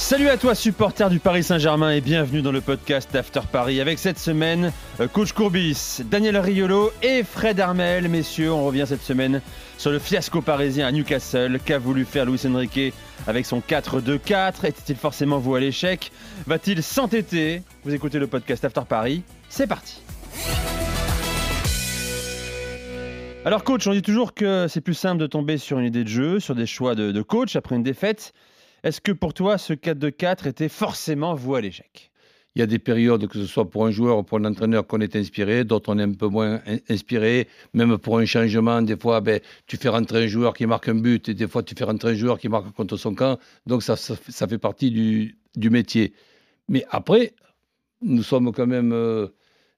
Salut à toi supporter du Paris Saint-Germain et bienvenue dans le podcast d'After Paris avec cette semaine euh, coach Courbis, Daniel Riolo et Fred Armel. Messieurs, on revient cette semaine sur le fiasco parisien à Newcastle qu'a voulu faire Luis Enrique avec son 4-2-4. Était-il forcément voué à l'échec? Va-t-il s'entêter? Vous écoutez le podcast After Paris, c'est parti. Alors coach, on dit toujours que c'est plus simple de tomber sur une idée de jeu, sur des choix de coach après une défaite. Est-ce que pour toi, ce 4-2-4 était forcément voué à l'échec? Il y a des périodes, que ce soit pour un joueur ou pour un entraîneur, qu'on est inspiré, d'autres on est un peu moins inspiré. Même pour un changement, des fois, ben, tu fais rentrer un joueur qui marque un but et des fois, tu fais rentrer un joueur qui marque contre son camp. Donc, ça, ça, fait partie du, du, métier. Mais après, nous sommes quand même euh,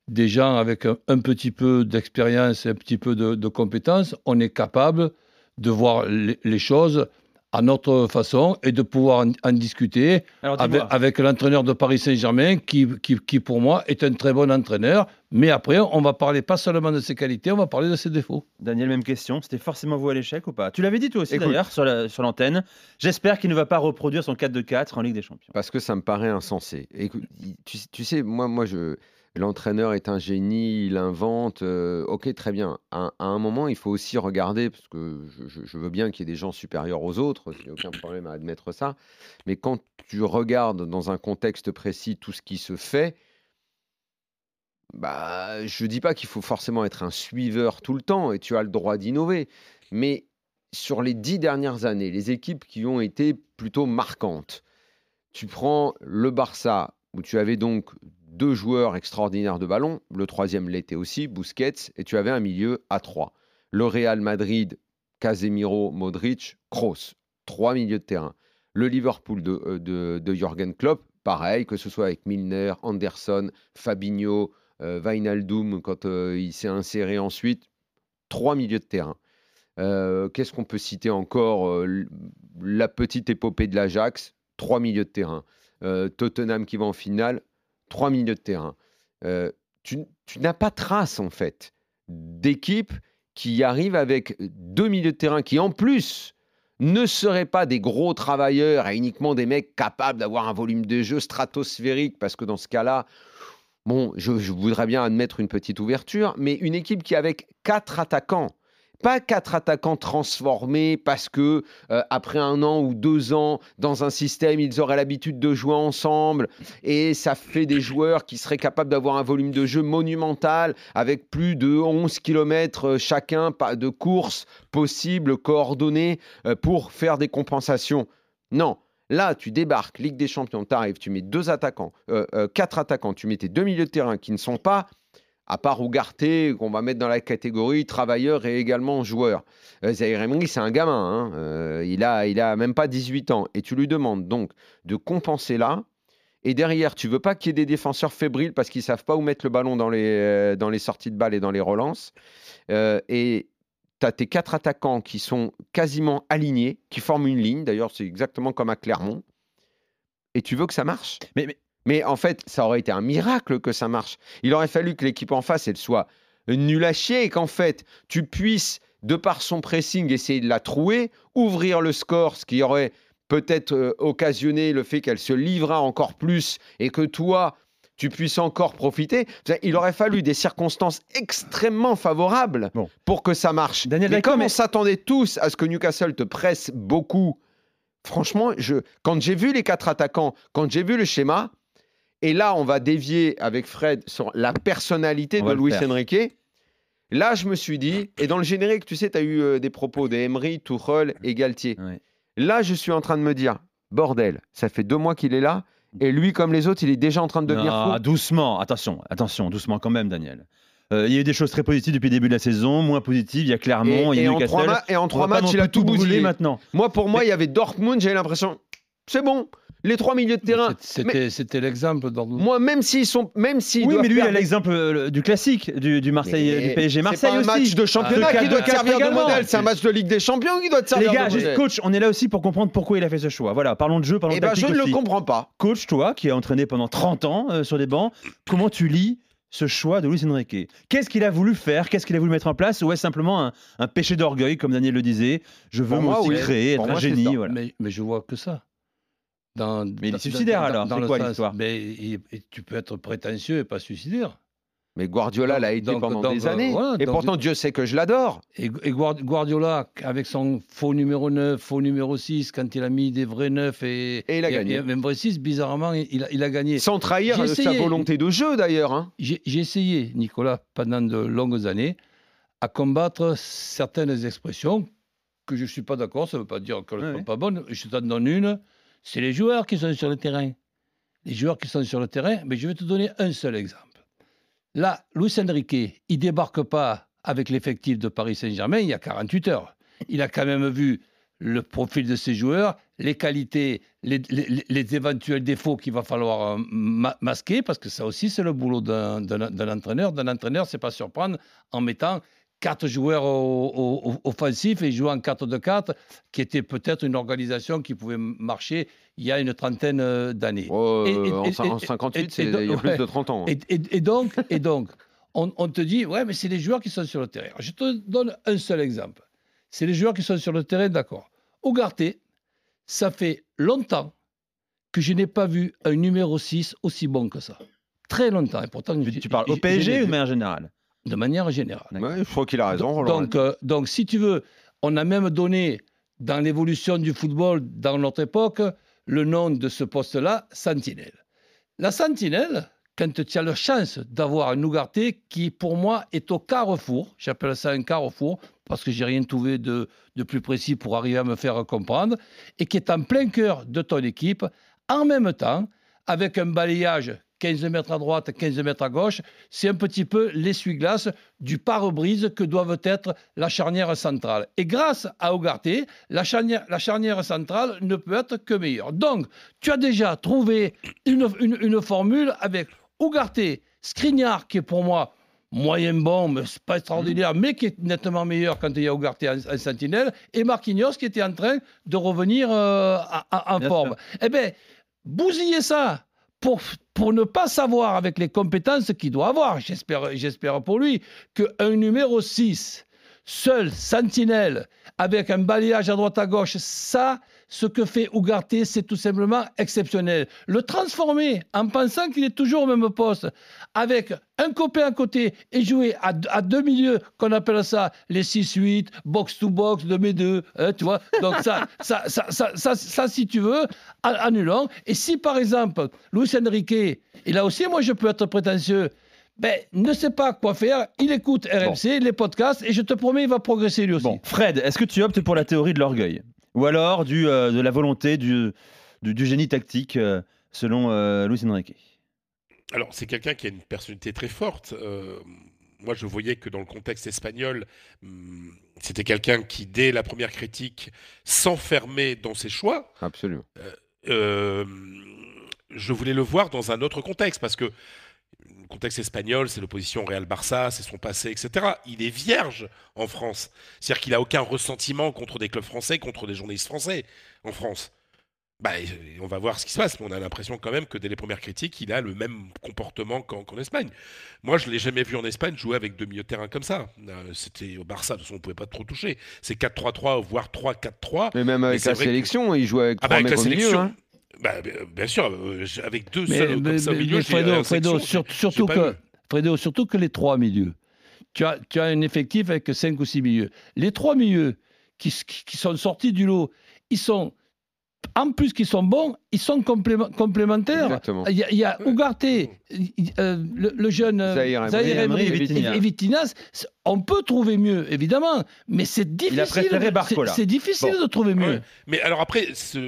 des gens avec un, petit peu d'expérience un petit peu de, de compétences. On est capable de voir les choses à notre façon et de pouvoir en, en discuter avec, avec l'entraîneur de Paris Saint-Germain qui, qui, qui, pour moi, est un très bon entraîneur. Mais après, on va parler pas seulement de ses qualités, on va parler de ses défauts. Daniel, même question. C'était forcément vous à l'échec ou pas? Tu l'avais dit toi aussi d'ailleurs sur l'antenne. La, J'espère qu'il ne va pas reproduire son 4-2-4 en Ligue des Champions. Parce que ça me paraît insensé. Écoute, tu, tu sais, moi, moi je l'entraîneur est un génie, il invente. Euh, ok, très bien. À, un moment, il faut aussi regarder, parce que je, je veux bien qu'il y ait des gens supérieurs aux autres, il n'y a aucun problème à admettre ça. Mais quand tu regardes dans un contexte précis tout ce qui se fait, bah, je ne dis pas qu'il faut forcément être un suiveur tout le temps, et tu as le droit d'innover. Mais sur les dix dernières années, les équipes qui ont été plutôt marquantes, tu prends le Barça, où tu avais donc deux joueurs extraordinaires de ballon, le troisième l'était aussi, Busquets, et tu avais un milieu à trois. Le Real Madrid, Casemiro, Modric, Kroos, trois milieux de terrain. Le Liverpool de, euh, Jürgen Klopp, pareil, que ce soit avec Milner, Anderson, Fabinho, euh, quand euh, il s'est inséré ensuite, trois milieux de terrain. Euh, Qu'est-ce qu'on peut citer encore La petite épopée de l'Ajax, trois milieux de terrain. Tottenham qui va en finale, trois milieux de terrain. Euh, tu, n'as pas trace, en fait, d'équipe qui arrive avec deux milieux de terrain qui, en plus, ne seraient pas des gros travailleurs et uniquement des mecs capables d'avoir un volume de jeu stratosphérique, parce que dans ce cas-là, bon, je, je, voudrais bien admettre une petite ouverture, mais une équipe qui, avec quatre attaquants, pas quatre attaquants transformés parce que euh, après un an ou deux ans dans un système, ils auraient l'habitude de jouer ensemble et ça fait des joueurs qui seraient capables d'avoir un volume de jeu monumental avec plus de 11 km chacun de courses possibles, coordonnées euh, pour faire des compensations. Non. Là, tu débarques, Ligue des Champions, tu arrives, tu mets deux attaquants, euh, euh, quatre attaquants, tu mets tes deux milieux de terrain qui ne sont pas à part Ougarté, qu'on va mettre dans la catégorie travailleur et également joueur. Euh, Zahir Emery, c'est un gamin, hein. euh, il, a, il a même pas 18 ans. Et tu lui demandes donc de compenser là. Et derrière, tu veux pas qu'il y ait des défenseurs fébriles parce qu'ils savent pas où mettre le ballon dans les, euh, dans les sorties de balles et dans les relances. Euh, et tu as tes quatre attaquants qui sont quasiment alignés, qui forment une ligne. D'ailleurs, c'est exactement comme à Clermont. Et tu veux que ça marche? Mais en fait, ça aurait été un miracle que ça marche. Il aurait fallu que l'équipe en face, elle soit nulle à chier et qu'en fait, tu puisses, de par son pressing, essayer de la trouer, ouvrir le score, ce qui aurait peut-être euh, occasionné le fait qu'elle se livrera encore plus et que toi, tu puisses encore profiter. Il aurait fallu des circonstances extrêmement favorables bon. pour que ça marche. Daniel mais comme on s'attendait tous à ce que Newcastle te presse beaucoup, franchement, je, quand j'ai vu les quatre attaquants, quand j'ai vu le schéma, et là, on va dévier avec Fred sur la personnalité On de Luis Enrique. Là, je me suis dit, et dans le générique, tu sais, tu as eu euh, des propos d'Emery, Tuchel et Galtier. Ouais. Là, je suis en train de me dire, bordel, ça fait deux mois qu'il est là, et lui, comme les autres, il est déjà en train de devenir non, fou. Doucement, attention, attention, doucement quand même, Daniel. Euh, il y a eu des choses très positives depuis le début de la saison, moins positives. Il y a Clermont, et, il y a et en trois matchs, il a tout bousillé maintenant. Moi, pour moi, il y avait Dortmund, j'avais l'impression, c'est bon. Les trois milieux de terrain. C'est- C'était l'exemple dans Moi, même s'ils sont, même s'ils Oui, doivent mais lui, il a l'exemple euh, du classique, du, du Marseille, Mais du PSG Marseille C'est pas un aussi. match de championnat Ah, qui doit te servir de modèle. C'est un match de Ligue des Champions qui doit te Les servir gars, de juste, modèle. coach, on est là aussi pour comprendre pourquoi il a fait ce choix. Voilà, parlons de jeu, parlons Eh de ben, je ne le aussi. comprends pas. Coach, toi, qui a entraîné pendant 30 ans euh, sur des bancs, comment tu lis ce choix de Luis Enrique? Qu'est-ce qu'il a voulu faire? Qu'est-ce qu'il a voulu mettre en place? Ou est-ce simplement un, un péché d'orgueil, comme Daniel le disait Je veux moi aussi oui. créer, être un moi, c'est génie. Voilà. Mais, mais je vois que ça. Dans, Mais il est dans- alors. dans C'est quoi l'histoire mais et tu peux être prétentieux et pas suicidaire. Mais Guardiola l'a été donc- pendant donc, des euh, années. voilà, et pourtant, Dieu sait que je l'adore. Et, et Guard- Guardiola, avec son faux numéro 9, faux numéro 6, quand il a mis des vrais 9 et, Et il a gagné. un vrai 6, bizarrement, il a, il a gagné. Sans trahir euh, sa volonté de jeu, d'ailleurs. hein. J'ai essayé, Nicolas, pendant de longues années, à combattre certaines expressions que je ne suis pas d'accord, ça ne veut pas dire qu'elles ne Ouais, sont pas bonnes. Je t'en donne une, c'est les joueurs qui sont sur le terrain. Les joueurs qui sont sur le terrain, mais je vais te donner un seul exemple. Là, Luis Enrique, il débarque pas avec l'effectif de Paris Saint-Germain il y a 48 heures. Il a quand même vu le profil de ses joueurs, les qualités, les, éventuels défauts qu'il va falloir euh, ma- masquer, parce que ça aussi, c'est le boulot d'un entraîneur. D'un entraîneur, c'est pas surprendre en mettant quatre joueurs au- au- au- offensifs et jouer en 4 de 4, qui était peut-être une organisation qui pouvait marcher il y a une trentaine euh, d'années. Oh, Et- et- en, et- cin- en et- 58, et- c'est- et il y a donc- plus ouais. de 30 ans. hein. Et, et- et donc, et donc on, on te dit, ouais, mais c'est les joueurs qui sont sur le terrain. Je te donne un seul exemple. C'est les joueurs qui sont sur le terrain, d'accord. Ougarté, ça fait longtemps que je n'ai pas vu un numéro 6 aussi bon que ça. Très longtemps. Et pourtant, Tu, tu parles au PSG ou de manière générale? De manière générale. Ouais, je crois qu'il a raison, Roland. Donc, euh, donc, si tu veux, on a même donné dans l'évolution du football dans notre époque le nom de ce poste-là, sentinelle. La sentinelle, quand tu as la chance d'avoir un Ougarté qui, pour moi, est au carrefour, j'appelle ça un carrefour, parce que j'ai rien trouvé de, de plus précis pour arriver à me faire comprendre, et qui est en plein cœur de ton équipe, en même temps, avec un balayage 15 mètres à droite, 15 mètres à gauche, c'est un petit peu l'essuie-glace du pare-brise que doivent être la charnière centrale. Et grâce à Ougarté, la charnière, la charnière centrale ne peut être que meilleure. Donc, tu as déjà trouvé une, une- une formule avec Ougarté, Skriniar, qui est pour moi moyen bon, mais c'est pas extraordinaire, mais qui est nettement meilleur quand il y a Ougarté en, en sentinelle, et Marquinhos qui était en train de revenir euh, en forme. Eh bien, bousiller ça pour, pour ne pas savoir avec les compétences qu'il doit avoir, j'espère, pour lui, qu'un numéro 6, seul, sentinelle, avec un balayage à droite à gauche, ça, ce que fait Ougarté, c'est tout simplement exceptionnel. Le transformer en pensant qu'il est toujours au même poste, avec un copain à côté et jouer à, à deux milieux, qu'on appelle ça les 6-8, box-to-box, de mes deux, hein, tu vois. Donc ça, ça, ça, ça, ça, si tu veux, a- annulons. Et si par exemple, Luis Enrique, et là aussi, moi je peux être prétentieux, ben, ne sait pas quoi faire, il écoute RMC, les podcasts, et je te promets, il va progresser lui aussi. Bon, Fred, est-ce que tu optes pour la théorie de l'orgueil? Ou alors du, euh, de la volonté, du, du, du génie tactique, euh, selon euh, Luis Enrique Alors, c'est quelqu'un qui a une personnalité très forte. Euh, moi, je voyais que dans le contexte espagnol, hum, c'était quelqu'un qui, dès la première critique, s'enfermait dans ses choix. Absolument. Euh, je voulais le voir dans un autre contexte parce que le contexte espagnol, c'est l'opposition Real-Barça, c'est son passé, etc. Il est vierge en France. C'est-à-dire qu'il n'a aucun ressentiment contre des clubs français, contre des journalistes français en France. Bah, on va voir ce qui se passe, mais on a l'impression quand même que dès les premières critiques, il a le même comportement qu'en Espagne. Moi, je ne l'ai jamais vu en Espagne jouer avec deux milieux de terrain comme ça. Euh, C'était au Barça, de toute façon, on ne pouvait pas trop toucher. C'est 4-3-3, voire 3-4-3. Mais même avec c'est la que- sélection, il jouait avec Ah bah, trois avec la au milieu. sélection. hein. Bah, bien- sûr, euh, avec deux Mais, seuls comme mais- ça au mais- milieu, mais j'ai- Fredo, en Fredo, section, sur- j'ai- surtout, que. Fredo, surtout que les trois milieux. Tu as, tu as un effectif avec cinq ou six milieux. Les trois milieux qui, qui- qui sont sortis du lot, ils sont, en plus qu'ils sont bons, ils sont complément- complémentaires. Exactement. Il y a, il y a Ougarté, il- euh, le, le jeune euh, Zahir Emery. Et. C'est- On peut trouver mieux, évidemment, mais c'est difficile. c'est- difficile de trouver mieux. Ouais. Mais alors après, ce-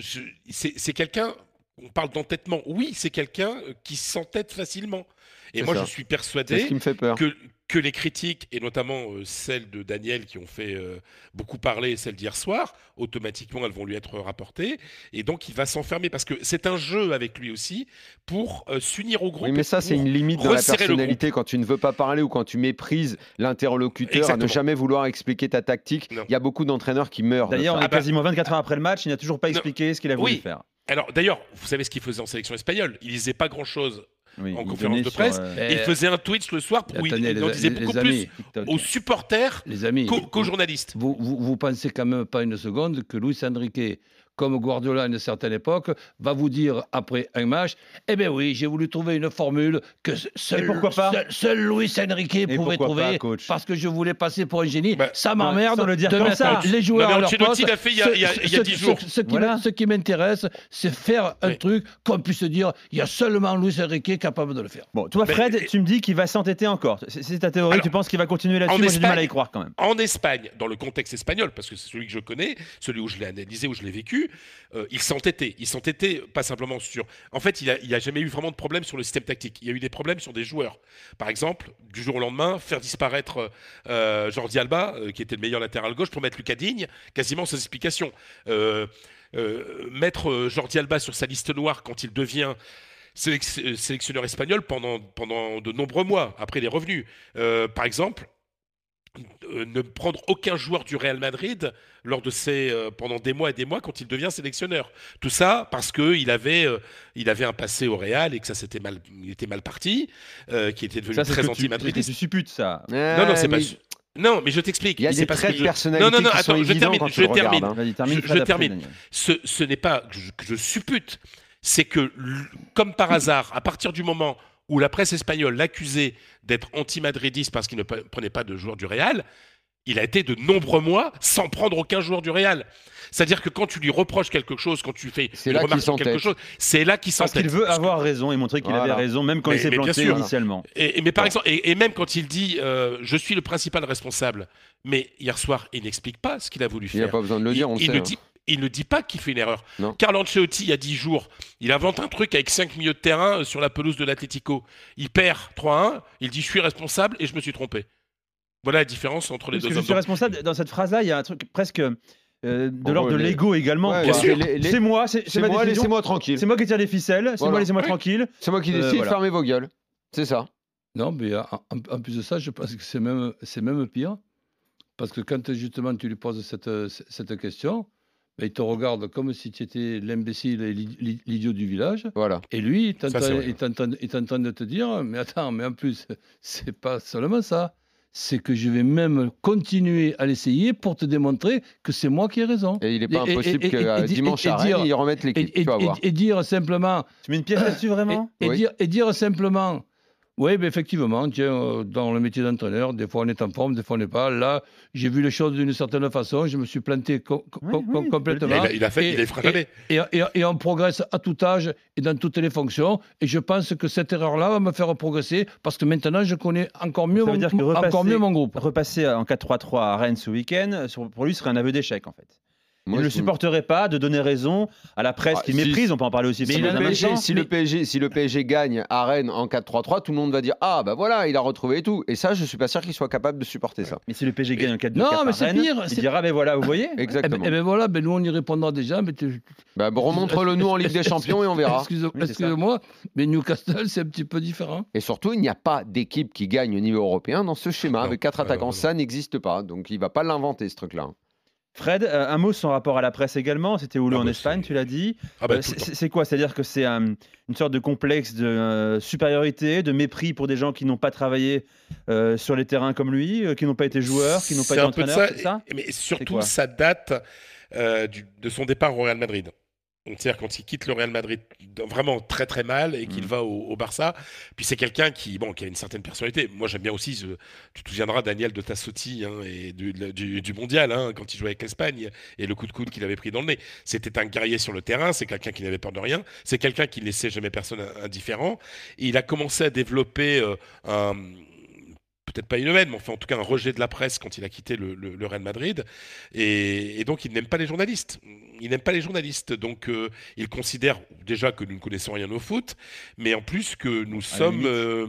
c'est quelqu'un, on parle d'entêtement, oui, c'est quelqu'un euh, qui s'entête facilement. Et moi, ça. je suis persuadé qui me fait peur. que, que les critiques, et notamment euh, celles de Daniel qui ont fait euh, beaucoup parler, celles d'hier soir, automatiquement elles vont lui être rapportées. Et donc il va s'enfermer parce que c'est un jeu avec lui aussi pour euh, s'unir au groupe. Oui, mais ça, c'est une limite dans la personnalité quand tu ne veux pas parler ou quand tu méprises l'interlocuteur, à ne jamais vouloir expliquer ta tactique. Non. Il y a beaucoup d'entraîneurs qui meurent. D'ailleurs, on est Ah bah- quasiment 24 heures après le match, il n'a toujours pas Non. expliqué ce qu'il a voulu Oui. faire. Alors d'ailleurs, vous savez ce qu'il faisait en sélection espagnole? Il disait pas grand-chose. Oui, En il conférence de sur, presse, euh, Il faisait un tweet le soir où il, Attendez, il en les- disait les- beaucoup les plus amis, TikTok. aux supporters qu'aux qu'aux journalistes. vous, vous, vous pensez quand même pas une seconde que Luis Enrique, comme Guardiola à une certaine époque, va vous dire après un match Eh bien oui, j'ai voulu trouver une formule que seul, Et pourquoi pas seul, seul Luis Enrique pouvait pourquoi trouver pas, coach parce que je voulais passer pour un génie. Bah, ça m'emmerde sans le dire de comme ça. les joueurs Non, mais à leur poste. l'a fait il y a- il y a- Ce- il y a ce- 10 ce- jours. Ce, qui Voilà. m'in- ce qui m'intéresse, c'est faire un Oui. truc qu'on puisse dire il y a seulement Luis Enrique capable de le faire. Bon, toi, Mais- Fred, tu me dis qu'il va s'entêter encore. C'est ta théorie, Alors, tu penses qu'il va continuer en là-dessus Moi, j'ai du mal à y croire quand même. En Espagne, dans le contexte espagnol, parce que c'est celui que je connais, celui où je l'ai analysé, où je l'ai vécu, euh, il s'entêtait. Il s'entêtait pas simplement sur. En fait, il n'y a, jamais eu vraiment de problème sur le système tactique. Il y a eu des problèmes sur des joueurs. Par exemple, du jour au lendemain, faire disparaître euh, Jordi Alba, euh, qui était le meilleur latéral gauche, pour mettre Lucas Digne, quasiment sans explication. Euh, euh, mettre euh, Jordi Alba sur sa liste noire quand il devient sélec- euh, sélectionneur espagnol pendant, de nombreux mois. Après, il est revenu. Euh, par exemple, euh, ne prendre aucun joueur du Real Madrid lors de ces euh, pendant des mois et des mois quand il devient sélectionneur. Tout ça parce que il avait euh, il avait un passé au Real et que ça s'était mal il était mal parti, euh, qui était devenu Ça, très anti-madridiste. tu supputes, ça. Non non c'est pas mais su- non mais je t'explique. Il y a C'est des parce traits que de je- personnalité Non, non, non, qui sont attends, je évidents termine, quand je termine. regardes, hein. Vas-y, termine, Je- termine. Ce, ce n'est pas que je, que je suppute, c'est que, comme par hasard, à partir du moment où la presse espagnole l'accusait d'être anti-madridiste parce qu'il ne pre- prenait pas de joueurs du Real, il a été de nombreux mois sans prendre aucun joueur du Real. C'est-à-dire que quand tu lui reproches quelque chose, quand tu fais une remarque sur quelque s'entête. chose, c'est là qu'il Parce qu'il s'entête. veut que- avoir raison et montrer qu'il Voilà. avait raison, même quand Mais- il s'est planté initialement. Et, et- mais par exemple, et, et même quand il dit euh, je suis le principal responsable, mais hier soir, il n'explique pas ce qu'il a voulu Il n'y a faire. pas besoin de le dire, on il, le il sait. ne hein. dit, il ne dit pas qu'il fait une erreur. Non. Carlo Ancelotti, il y a 10 jours, il invente un truc avec 5 milieux de terrain euh, sur la pelouse de l'Atlético. Il perd 3-1, il dit je suis responsable et je me suis trompé. Voilà la différence entre les Parce que deux je hommes. suis responsable, dans cette phrase-là, il y a un truc presque euh, de Bon, l'ordre de les- l'ego également. Ouais, quoi. bien sûr. les- les- C'est moi, c'est moi, décision. laissez-moi tranquille. C'est moi qui tire les ficelles, c'est Voilà. moi, laissez-moi Oui. tranquille. C'est moi qui Euh, décide, voilà. fermez vos gueules. C'est ça. Non, mais en, plus de ça, je pense que c'est même, pire. Parce que quand justement tu lui poses cette, cette question, ben, il te regarde comme si tu étais l'imbécile et l'i- l'i- l'idiot du village. Voilà. Et lui, il train de te dire Mais attends, mais en plus, c'est pas seulement ça. C'est que je vais même continuer à l'essayer pour te démontrer que c'est moi qui ai raison. Et il n'est pas Et- impossible et- que et- euh, dimanche et- et à Rennes, dire- ils remettent Et, l'équipe. et- dire simplement Tu mets une pièce là-dessus vraiment? Et, et Oui. dire, et dire simplement, oui, ben effectivement, tiens, euh, dans le métier d'entraîneur, des fois on est en forme, des fois on n'est pas. Là, j'ai vu les choses d'une certaine façon, je me suis planté co- co- Oui, oui, complètement. Il a, il a fait, Et- il les fera jamais. Et, et- et on progresse à tout âge et dans toutes les fonctions. Et je pense que cette erreur-là va me faire progresser parce que maintenant, je connais encore mieux, mon, repasser- encore mieux mon groupe. Repasser en 4-3-3 à Rennes ce week-end, pour lui, ce serait un aveu d'échec en fait. Moi, il ne je- supporterait pas de donner raison à la presse Ah, qui si- méprise, on peut en parler aussi. Si pendant le, un PSG, instant. si, le PSG, si le PSG gagne à Rennes en 4-3-3, tout le monde va dire Ah, bah voilà, il a retrouvé et tout. Et ça, je suis pas sûr qu'il soit capable de supporter ça. Mais si le PSG gagne en 4 2 Non, 4 mais à c'est Rennes, pire, il dira ben voilà, vous voyez Eh ben, Exactement. eh ben voilà, ben nous on y répondra déjà. Mais tu- Bah, bon, remontre-le nous en Ligue des Champions et on verra. Excusez-moi, mais Newcastle, c'est un petit peu différent. Et surtout, il n'y a pas d'équipe qui gagne au niveau européen dans ce schéma. Non, Avec quatre euh, attaquants, ça n'existe pas. Donc, il va pas l'inventer, ce truc-là. Fred, euh, un mot sur son rapport à la presse également. C'était où Ah en bah, Espagne, tu l'as dit. Ah bah, Euh, c'est- quoi? C'est-à-dire que c'est un- une sorte de complexe de euh, supériorité, de mépris pour des gens qui n'ont pas travaillé euh, sur les terrains comme lui, euh, qui n'ont pas été joueurs, qui n'ont pas été un peu de entraîneurs, ça, ça? Mais surtout, ça date euh, du- de son départ au Real Madrid. Donc, C'est-à-dire quand il quitte le Real Madrid vraiment très très mal et qu'il Mhm. va au, au Barça. Puis c'est quelqu'un qui, bon, qui a une certaine personnalité. Moi j'aime bien aussi, tu te souviendras Daniel de Tassotti hein, et du, du- du mondial hein, quand il jouait avec l'Espagne et le coup de coude qu'il avait pris dans le nez. C'était un guerrier sur le terrain, c'est quelqu'un qui n'avait peur de rien, c'est quelqu'un qui ne laissait jamais personne indifférent. Et il a commencé à développer euh, un peut-être pas une haine, mais enfin en tout cas un rejet de la presse quand il a quitté le, le, Real Madrid. Et, donc il n'aime pas les journalistes. Il n'aime pas les journalistes. Donc euh, il considère déjà que nous ne connaissons rien au foot, mais en plus que nous sommes... Euh,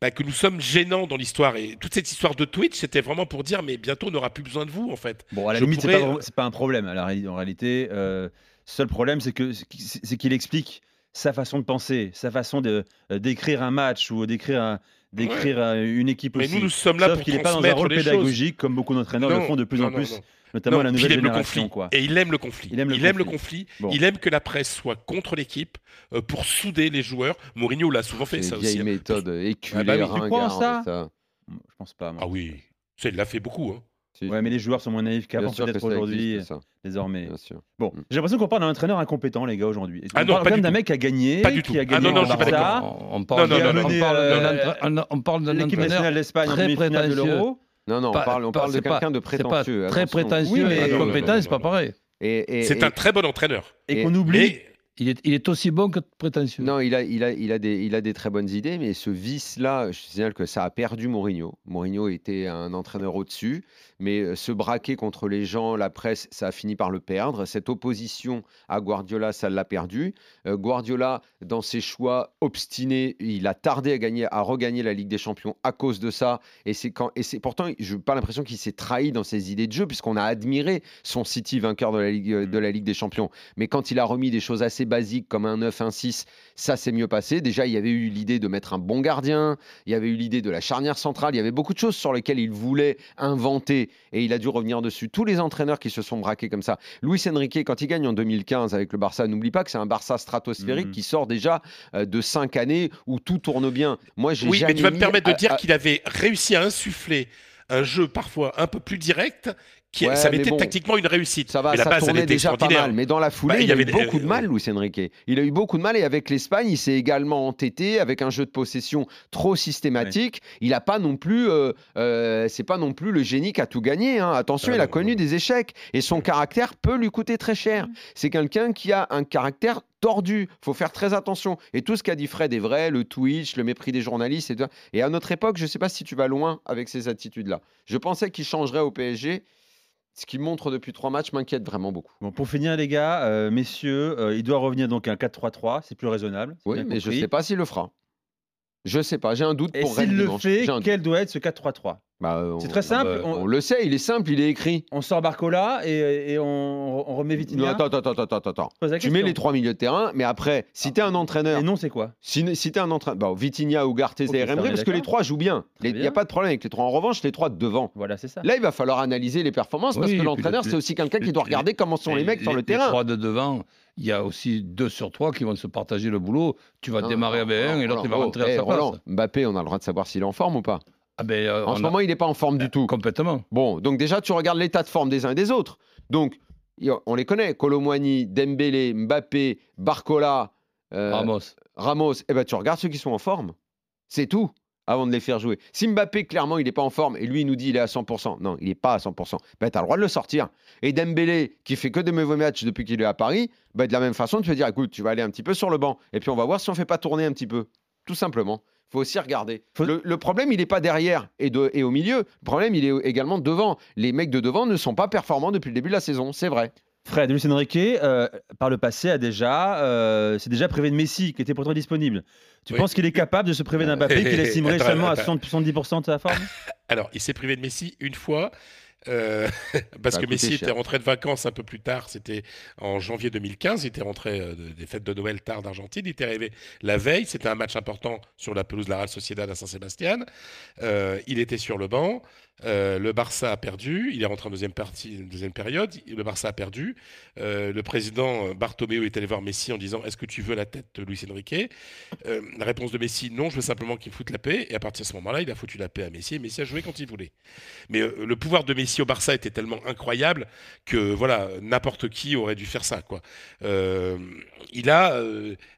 bah, que nous sommes gênants dans l'histoire. Et toute cette histoire de Twitch, c'était vraiment pour dire, mais bientôt on n'aura plus besoin de vous, en fait. Bon, à la limite, c'est pas, pas, un problème. en réalité, euh, seul problème, c'est que c'est qu'il explique sa façon de penser, sa façon de euh, d'écrire un match ou d'écrire d'écrire une équipe Mais aussi. nous, nous sommes là Sauf qu'il n'est pas dans un rôle pédagogique comme beaucoup d'entraîneurs le font de plus en plus notamment la nouvelle génération. Quoi. Et il aime le conflit. Il aime le conflit. Il aime que la presse soit contre l'équipe euh, pour souder les joueurs. Mourinho l'a souvent fait ça aussi. Hein. méthode éculée, ah bah oui, tu crois en ça, ça Je pense pas. Moi. Ah oui, ça il l'a fait beaucoup. Hein. Ouais, mais les joueurs sont moins naïfs qu'avant peut-être aujourd'hui, désormais. Bon, mm. j'ai l'impression qu'on parle d'un entraîneur incompétent, les gars, aujourd'hui. Ah on non, parle quand même d'un mec qui a gagné, pas du tout. qui a gagné ah non, non, On parle d'un l'équipe nationale d'Espagne en demi-finale de l'Euro. Non, non, on parle, on parle de quelqu'un de prétentieux. Très prétentieux, mais compétent, c'est pas pareil. C'est un très bon entraîneur. Et qu'on oublie. Il est, il est, aussi bon que prétentieux. Non, il a, il, a, il, a des, il a des très bonnes idées, mais ce vice-là, je signale que ça a perdu Mourinho. Mourinho était un entraîneur au-dessus, mais euh, se braquer contre les gens, la presse, ça a fini par le perdre. Cette opposition à Guardiola, ça l'a perdu. Euh, Guardiola, dans ses choix obstinés, il a tardé à, gagner, à regagner la Ligue des Champions à cause de ça. Et c'est quand, et c'est pourtant, je n'ai pas l'impression qu'il s'est trahi dans ses idées de jeu, puisqu'on a admiré son City vainqueur de la Ligue, de la Ligue des Champions. Mais quand il a remis des choses assez basique comme un 9, un 6, ça s'est mieux passé. Déjà, il y avait eu l'idée de mettre un bon gardien, il y avait eu l'idée de la charnière centrale, il y avait beaucoup de choses sur lesquelles il voulait inventer et il a dû revenir dessus. Tous les entraîneurs qui se sont braqués comme ça. Luis Enrique, quand il gagne en 2015 avec le Barça, n'oublie pas que c'est un Barça stratosphérique mhm. qui sort déjà euh, de 5 années où tout tourne bien. Moi, j'ai oui, mais tu vas me permettre de dire qu'il avait réussi à insuffler un jeu parfois un peu plus direct ça avait été tactiquement une réussite. Ça va, ça tournait déjà pas mal. Mais dans la foulée, bah, il, y avait a eu beaucoup de mal, Luis Enrique. Il a eu beaucoup de mal et avec l'Espagne, il s'est également entêté avec un jeu de possession trop systématique. Il n'a pas non plus, euh, euh, c'est pas non plus le génie qui a tout gagné. Hein. Attention, il a connu des échecs et son caractère peut lui coûter très cher. C'est quelqu'un qui a un caractère tordu. faut faire très attention. Et tout ce qu'a dit Fred est vrai, le Twitch, le mépris des journalistes. Et, et à notre époque, je ne sais pas si tu vas loin avec ces attitudes-là. Je pensais qu'il changerait au PSG ce qu'il montre depuis trois matchs m'inquiète vraiment beaucoup. Bon, pour finir, les gars, euh, messieurs, euh, il doit revenir donc à un 4-3-3, c'est plus raisonnable. Oui, mais je ne sais pas s'il le fera. Je ne sais pas, j'ai un doute Et pour S'il le fait, quel doit être ce 4-3-3 bah, c'est très simple. Bah, on, le sait, il est simple, il est écrit. On sort Barcola et, on, remet Vitinha. attends, attends, attends, attends. Tu mets les trois milieux de terrain, mais après, si tu es un entraîneur. Et non, c'est quoi Si, si tu es un entraîneur. Bah, Vitinha, Ugarte et Remri, parce que les trois jouent bien. Il n'y a pas de problème avec les trois. En revanche, les trois devant. Voilà, c'est ça. Là, il va falloir analyser les performances parce que l'entraîneur, c'est aussi quelqu'un qui doit regarder comment sont les mecs sur le terrain. Les trois de devant il y a aussi deux sur trois qui vont se partager le boulot. Tu vas démarrer avec un et l'autre va rentrer à sa place. Mbappé, on a le droit de savoir s'il est en forme ou pas ah ben, euh, en ce moment, il n'est pas en forme du tout. Complètement. Bon, donc déjà, tu regardes l'état de forme des uns et des autres. Donc, on les connaît. Colomwani, Dembélé, Mbappé, Barcola, euh, Ramos. Ramos. Eh ben, tu regardes ceux qui sont en forme. C'est tout avant de les faire jouer. Si Mbappé, clairement, il n'est pas en forme et lui, il nous dit il est à 100%. Non, il n'est pas à 100%. Ben, tu as le droit de le sortir. Et Dembélé, qui fait que des mauvais matchs depuis qu'il est à Paris, ben, de la même façon, tu vas dire écoute, tu vas aller un petit peu sur le banc. Et puis, on va voir si on ne fait pas tourner un petit peu. Tout simplement faut aussi regarder. Le, problème, il n'est pas derrière et, et au milieu. Le problème, il est également devant. Les mecs de devant ne sont pas performants depuis le début de la saison, c'est vrai. Fred, Luis Enrique, euh, par le passé, a déjà, euh, c'est déjà privé de Messi, qui était pourtant disponible. Tu penses qu'il est capable de se priver d'un Mbappé qui estimerait seulement à 70% de sa forme? Alors, il s'est privé de Messi une fois. Euh, parce que Messi était rentré de vacances un peu plus tard, c'était en janvier 2015, il était rentré euh, des fêtes de Noël tard d'Argentine, il était arrivé la veille, c'était un match important sur la pelouse de la Real Sociedad à Saint-Sébastien, euh, il était sur le banc, euh, le Barça a perdu. Il est rentré en deuxième, partie, deuxième période. Le Barça a perdu. Euh, le président euh, Bartomeu est allé voir Messi en disant Est-ce que tu veux la tête de Luis Enrique? La réponse de Messi Non, je veux simplement qu'il foute la paix. Et à partir de ce moment-là, il a foutu la paix à Messi. Et Messi a joué quand il voulait. Mais le pouvoir de Messi au Barça était tellement incroyable que voilà, n'importe qui aurait dû faire ça. Quoi. il a.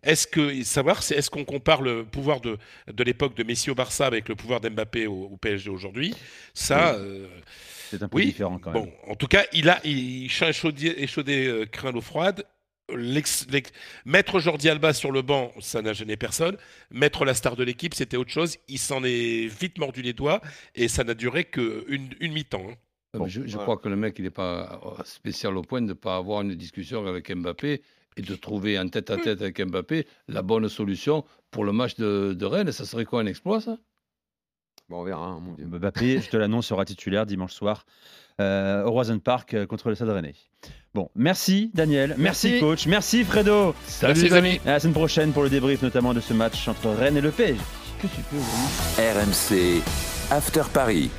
est-ce que savoir, c'est est-ce qu'on compare le pouvoir de, de l'époque de Messi au Barça avec le pouvoir d'Mbappé au, au PSG aujourd'hui? Ça. Euh, c'est un peu différent quand même. Bon, en tout cas, il a, il, échaudé, échaudé euh, craint l'eau froide. l'ex- l'ex- mettre Jordi Alba sur le banc, ça n'a gêné personne. Mettre la star de l'équipe, c'était autre chose. Il s'en est vite mordu les doigts et ça n'a duré qu'une une mi-temps. hein. Ah, Bon, je je voilà. crois que le mec, il n'est pas euh, spécial au point de ne pas avoir une discussion avec Mbappé et de trouver en tête à tête avec Mbappé la bonne solution pour le match de, de Rennes. Ça serait quoi un exploit, ça? Bon, on verra, hein, mon vieux. Mbappé, je te l'annonce, sera titulaire dimanche soir euh, au Roison Park euh, contre le Stade Rennais. Bon, merci Daniel, merci, Merci. coach, merci Fredo. Salut Merci, les amis À la semaine prochaine pour le débrief notamment de ce match entre Rennes et le PSG. Que tu peux, vraiment. RMC After Paris.